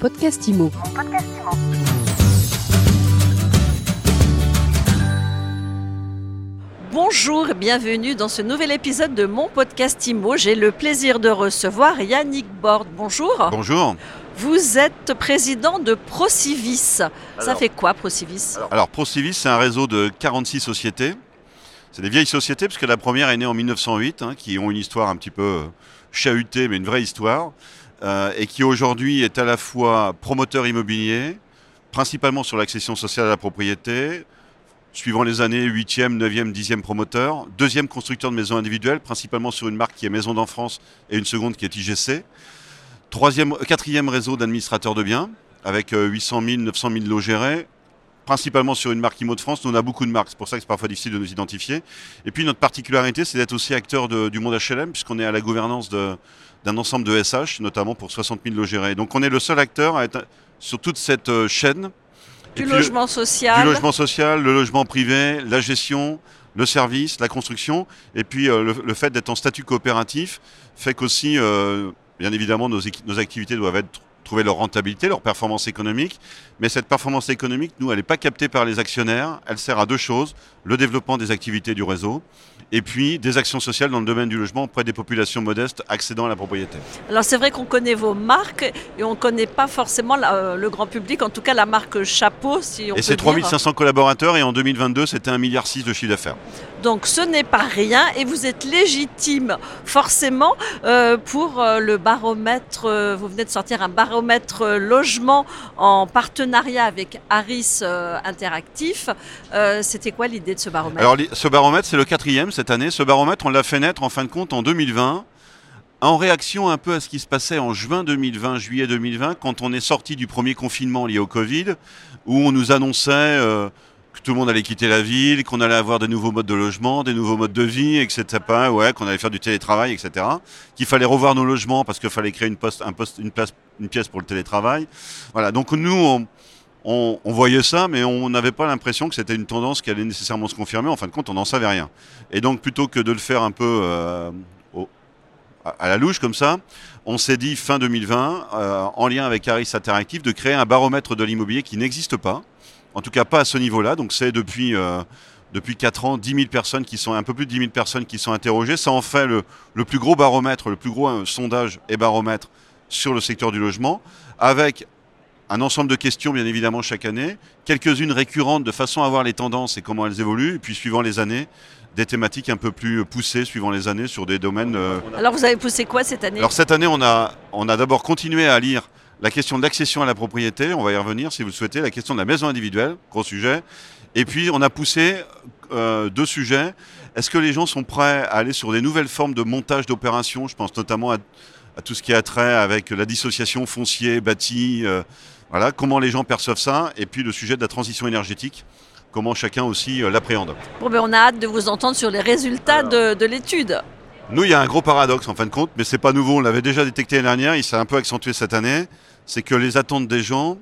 podcast IMO. Bonjour et bienvenue dans ce nouvel épisode de mon podcast IMO. J'ai le plaisir de recevoir Yannick Borde. Bonjour. Bonjour. Vous êtes président de Procivis. Ça Alors- fait quoi Procivis? Alors Procivis, c'est un réseau de 46 sociétés. C'est des vieilles sociétés, puisque la première est née en 1908, hein, qui ont une histoire un petit peu euh, chahutée, mais une vraie histoire, euh, et qui aujourd'hui est à la fois promoteur immobilier, principalement sur l'accession sociale à la propriété, suivant les années 8e, 9e, 10e promoteur, deuxième constructeur de maisons individuelles, principalement sur une marque qui est Maison d'enfance et une seconde qui est IGC, troisième, quatrième réseau d'administrateurs de biens, avec euh, 800 000, 900 000 lots gérés, principalement sur une marque IMO de France. Nous, on a beaucoup de marques, c'est pour ça que c'est parfois difficile de nous identifier. Et puis, notre particularité, c'est d'être aussi acteur de- du monde HLM, puisqu'on est à la gouvernance d'un ensemble de SH, notamment pour 60 000 lots gérés. Donc, on est le seul acteur à être sur toute cette euh, chaîne. Du le- logement social. du logement social, le logement privé, la gestion, le service, la construction, et puis euh, le, le fait d'être en statut coopératif fait qu'aussi, euh, bien évidemment, nos activités doivent être, trouver leur rentabilité, leur performance économique, mais cette performance économique, nous, elle n'est pas captée par les actionnaires, elle sert à deux choses, le développement des activités du réseau, et puis des actions sociales dans le domaine du logement auprès des populations modestes accédant à la propriété. Alors c'est vrai qu'on connaît vos marques et on ne connaît pas forcément la- euh, le grand public, en tout cas la marque Chapeau, si on Et c'est dire. 3500 collaborateurs, et en 2022, c'était 1,6 milliard de chiffre d'affaires. Donc ce n'est pas rien et vous êtes légitime forcément euh, pour euh, le baromètre. euh, vous venez de sortir un baromètre logement en partenariat avec Harris Interactif. C'était quoi l'idée de ce baromètre? Alors, ce baromètre, c'est le quatrième cette année. Ce baromètre, on l'a fait naître en fin de compte en 2020, en réaction un peu à ce qui se passait en juin 2020, juillet 2020, quand on est sorti du premier confinement lié au Covid, où on nous annonçait que tout le monde allait quitter la ville, qu'on allait avoir des nouveaux modes de logement, des nouveaux modes de vie, etc. Ouais, qu'on allait faire du télétravail, etc. Qu'il fallait revoir nos logements parce qu'il fallait créer une, place, une pièce pour le télétravail. Voilà, donc nous, on, voyait ça, mais on n'avait pas l'impression que c'était une tendance qui allait nécessairement se confirmer. En fin de compte, on n'en savait rien. Et donc, plutôt que de le faire un peu euh, à la louche comme ça, on s'est dit fin 2020, euh, en lien avec Harris Interactive, de créer un baromètre de l'immobilier qui n'existe pas. En tout cas, pas à ce niveau-là. Donc, c'est depuis, euh, depuis 4 ans, 10 000 personnes qui sont, un peu plus de 10 000 personnes qui sont interrogées. Ça en fait le, le plus gros baromètre, le plus gros euh, sondage et baromètre sur le secteur du logement, avec un ensemble de questions, bien évidemment, chaque année, quelques-unes récurrentes de façon à voir les tendances et comment elles évoluent, et puis suivant les années, des thématiques un peu plus poussées, suivant les années, sur des domaines. euh, Alors vous avez poussé quoi cette année? Alors cette année, on a, on a d'abord continué à lire la question de l'accession à la propriété, on va y revenir si vous le souhaitez, la question de la maison individuelle, gros sujet, et puis on a poussé euh, deux sujets. Est-ce que les gens sont prêts à aller sur des nouvelles formes de montage d'opérations? Je pense notamment à, à tout ce qui a trait avec la dissociation foncier, bâti, euh, voilà, comment les gens perçoivent ça, et puis le sujet de la transition énergétique, comment chacun aussi euh, l'appréhende. Bon, ben, On a hâte de vous entendre sur les résultats de, de l'étude. Nous, il y a un gros paradoxe en fin de compte, mais c'est pas nouveau. On l'avait déjà détecté l'année dernière. Il s'est un peu accentué cette année. C'est que les attentes des gens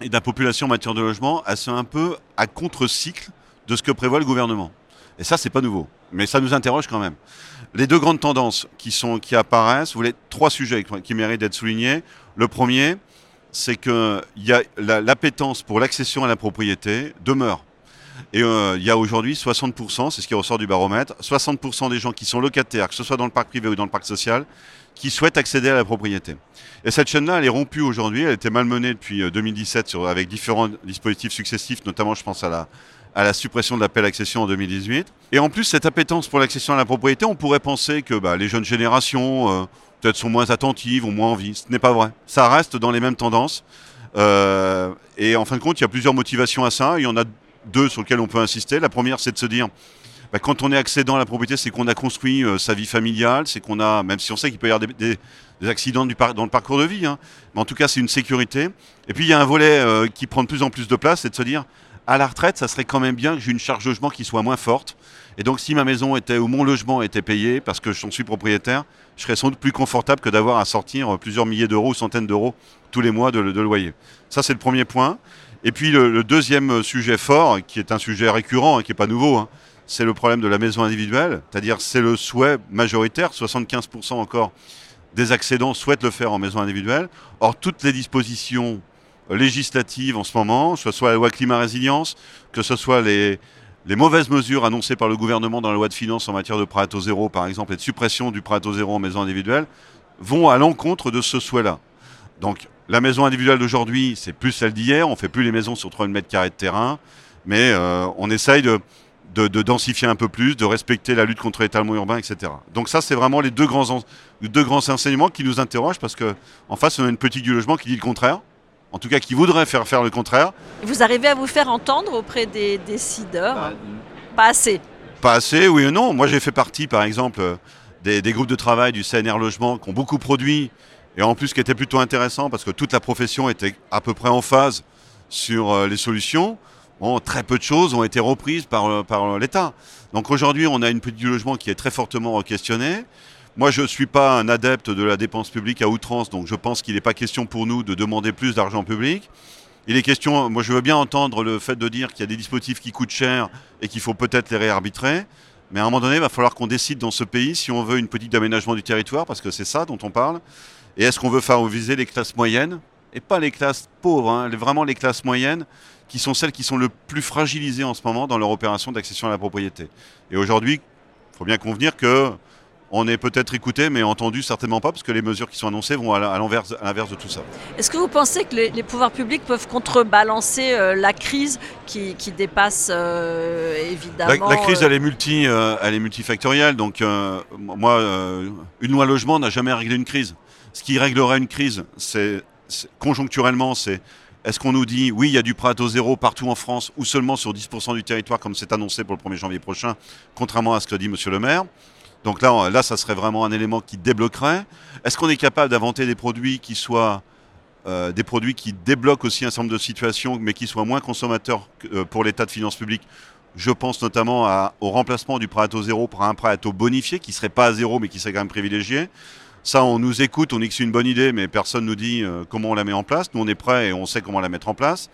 et de la population en matière de logement, elles sont un peu à contre-cycle de ce que prévoit le gouvernement. Et ça, c'est pas nouveau. Mais ça nous interroge quand même. Les deux grandes tendances qui, apparaissent, vous voulez trois sujets qui- méritent d'être soulignés. Le premier, c'est que l'appétence pour l'accession à la propriété demeure. Et euh, il y a aujourd'hui 60%, c'est ce qui ressort du baromètre, 60% des gens qui sont locataires, que ce soit dans le parc privé ou dans le parc social, qui souhaitent accéder à la propriété. Et cette chaîne-là, elle est rompue aujourd'hui, elle était malmenée depuis euh, 2017 sur- avec différents dispositifs successifs, notamment je pense à la, suppression de l'appel accession en 2018. Et en plus, cette appétence pour l'accession à la propriété, on pourrait penser que bah, les jeunes générations euh, peut-être sont moins attentives, ont moins envie. Ce n'est pas vrai. Ça reste dans les mêmes tendances. Euh, et en fin de compte, il y a plusieurs motivations à ça. Il y en a deux sur lesquelles on peut insister. La première, c'est de se dire, bah, quand on est accédant à la propriété, c'est qu'on a construit euh, sa vie familiale, c'est qu'on a, même si on sait qu'il peut y avoir des, accidents dans le parcours de vie, hein, mais en tout cas, c'est une sécurité. Et puis, il y a un volet euh, qui prend de plus en plus de place, c'est de se dire, à la retraite, ça serait quand même bien que j'ai une charge logement qui soit moins forte. Et donc, si ma maison était ou mon logement était payé parce que j'en suis propriétaire, je serais sans doute plus confortable que d'avoir à sortir euh, plusieurs milliers d'euros ou centaines d'euros tous les mois de, de loyer. Ça, c'est le premier point. Et puis, le, deuxième sujet fort, qui est un sujet récurrent et qui n'est pas nouveau, hein, c'est le problème de la maison individuelle. C'est-à-dire, c'est le souhait majoritaire, 75% encore des accédants souhaitent le faire en maison individuelle. Or, toutes les dispositions législatives en ce moment, que ce soit la loi climat résilience, que ce soit les, les mauvaises mesures annoncées par le gouvernement dans la loi de finances en matière de prêt à taux zéro, par exemple, et de suppression du prêt à taux zéro en maison individuelle, vont à l'encontre de ce souhait-là. Donc, la maison individuelle d'aujourd'hui, c'est plus celle d'hier. On fait plus les maisons sur 3000 mètres carrés de terrain, mais euh, on essaye de, de, densifier un peu plus, de respecter la lutte contre l'étalement urbain, etc. Donc ça, c'est vraiment les deux grands, deux grands enseignements qui nous interrogent, parce qu'en face, on a une petite du logement qui dit le contraire en tout cas qui voudrait faire faire le contraire. Vous arrivez à vous faire entendre auprès des décideurs bah, Pas assez. Pas assez, oui ou non. Moi j'ai fait partie par exemple des, groupes de travail du CNR Logement qui ont beaucoup produit et en plus qui était plutôt intéressant parce que toute la profession était à peu près en phase sur euh, les solutions. Très peu de choses ont été reprises par, euh, par l'État. Donc aujourd'hui, on a une petite logement qui est très fortement questionnée. Moi, je ne suis pas un adepte de la dépense publique à outrance, donc je pense qu'il n'est pas question pour nous de demander plus d'argent public. Il est question, moi je veux bien entendre le fait de dire qu'il y a des dispositifs qui coûtent cher et qu'il faut peut-être les réarbitrer, mais à un moment donné, il va falloir qu'on décide dans ce pays si on veut une politique d'aménagement du territoire, parce que c'est ça dont on parle, et est-ce qu'on veut favoriser les classes moyennes, et pas les classes pauvres, hein, vraiment les classes moyennes, qui sont celles qui sont le plus fragilisées en ce moment dans leur opération d'accession à la propriété. Et aujourd'hui, il faut bien convenir que on est peut-être écouté, mais entendu certainement pas, parce que les mesures qui sont annoncées vont à l'inverse de tout ça. Est-ce que vous pensez que les, pouvoirs publics peuvent contrebalancer euh, la crise qui, dépasse euh, évidemment la, crise, euh, elle est, multi, elle est multifactorielle. Donc, moi, une loi logement n'a jamais réglé une crise. Ce qui réglerait une crise, c'est conjoncturellement, c'est est-ce qu'on nous dit oui, il y a du prêt au zéro partout en France ou seulement sur 10% du territoire, comme c'est annoncé pour le 1er janvier prochain, contrairement à ce que dit Monsieur le maire? Donc là, là, ça serait vraiment un élément qui débloquerait. Est-ce qu'on est capable d'inventer des produits qui soient euh, des produits qui débloquent aussi un certain nombre de situations, mais qui soient moins consommateurs euh, pour l'état de finances publiques? Je pense notamment au remplacement du prêt à taux zéro par un prêt à taux bonifié, qui ne serait pas à zéro, mais qui serait quand même privilégié. Ça, on nous écoute, on dit que c'est une bonne idée, mais personne ne nous dit euh, comment on la met en place. Nous, on est prêts et on sait comment la mettre en place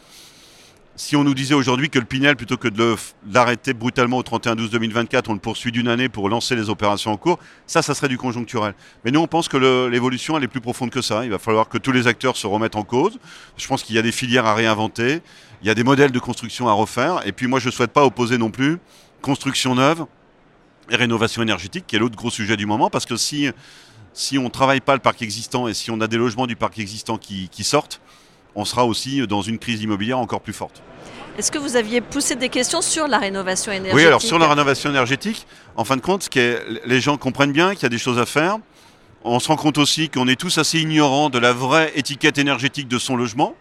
si on nous disait aujourd'hui que le Pinel, plutôt que de l'arrêter brutalement au 31-12-2024, on le poursuit d'une année pour lancer les opérations en cours, ça, ça serait du conjoncturel. Mais nous, on pense que l'évolution, elle est plus profonde que ça. Il va falloir que tous les acteurs se remettent en cause. Je pense qu'il y a des filières à réinventer, il y a des modèles de construction à refaire. Et puis moi, je ne souhaite pas opposer non plus construction neuve et rénovation énergétique, qui est l'autre gros sujet du moment, parce que si, si on ne travaille pas le parc existant et si on a des logements du parc existant qui sortent, on sera aussi dans une crise immobilière encore plus forte. Est-ce que vous aviez poussé des questions sur la rénovation énergétique Oui, alors sur la rénovation énergétique, en fin de compte, ce qui est, les gens comprennent bien qu'il y a des choses à faire. On se rend compte aussi qu'on est tous assez ignorants de la vraie étiquette énergétique de son logement.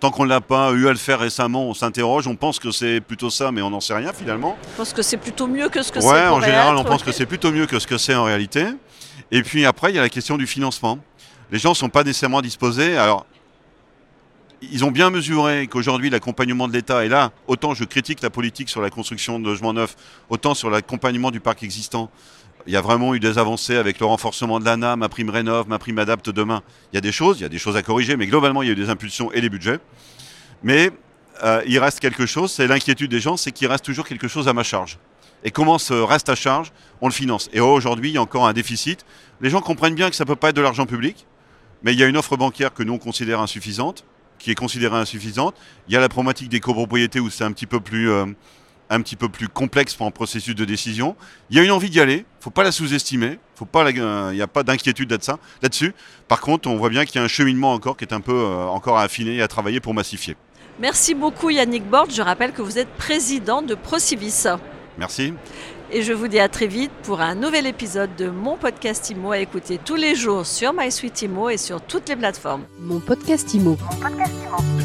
Tant qu'on ne l'a pas eu à le faire récemment, on s'interroge, on pense que c'est plutôt ça, mais on n'en sait rien finalement. On pense que c'est plutôt mieux que ce que c'est. Ouais, en général, on pense que c'est plutôt mieux que ce que c'est en réalité. Et puis après, il y a la question du financement. Les gens ne sont pas nécessairement disposés. Alors, ils ont bien mesuré qu'aujourd'hui l'accompagnement de l'État est là. Autant je critique la politique sur la construction de logements neufs, autant sur l'accompagnement du parc existant. Il y a vraiment eu des avancées avec le renforcement de l'ANA, ma prime rénov, ma prime adapte demain. Il y a des choses, il y a des choses à corriger, mais globalement il y a eu des impulsions et des budgets. Mais euh, il reste quelque chose, c'est l'inquiétude des gens, c'est qu'il reste toujours quelque chose à ma charge. Et comment ce reste à charge, on le finance. Et aujourd'hui, il y a encore un déficit. Les gens comprennent bien que ça ne peut pas être de l'argent public, mais il y a une offre bancaire que nous on considère insuffisante qui est considérée insuffisante. Il y a la problématique des copropriétés où c'est un petit peu plus euh, un petit peu plus complexe pour un processus de décision. Il y a une envie d'y aller, il ne faut pas la sous-estimer, euh, il n'y a pas d'inquiétude là-dessus. Par contre, on voit bien qu'il y a un cheminement encore qui est un peu euh, encore à affiner et à travailler pour massifier. Merci beaucoup Yannick Borde. Je rappelle que vous êtes président de Procivis. Merci. Et je vous dis à très vite pour un nouvel épisode de mon podcast IMO à écouter tous les jours sur MySuite IMO et sur toutes les plateformes. Mon podcast IMO. Mon podcast IMO.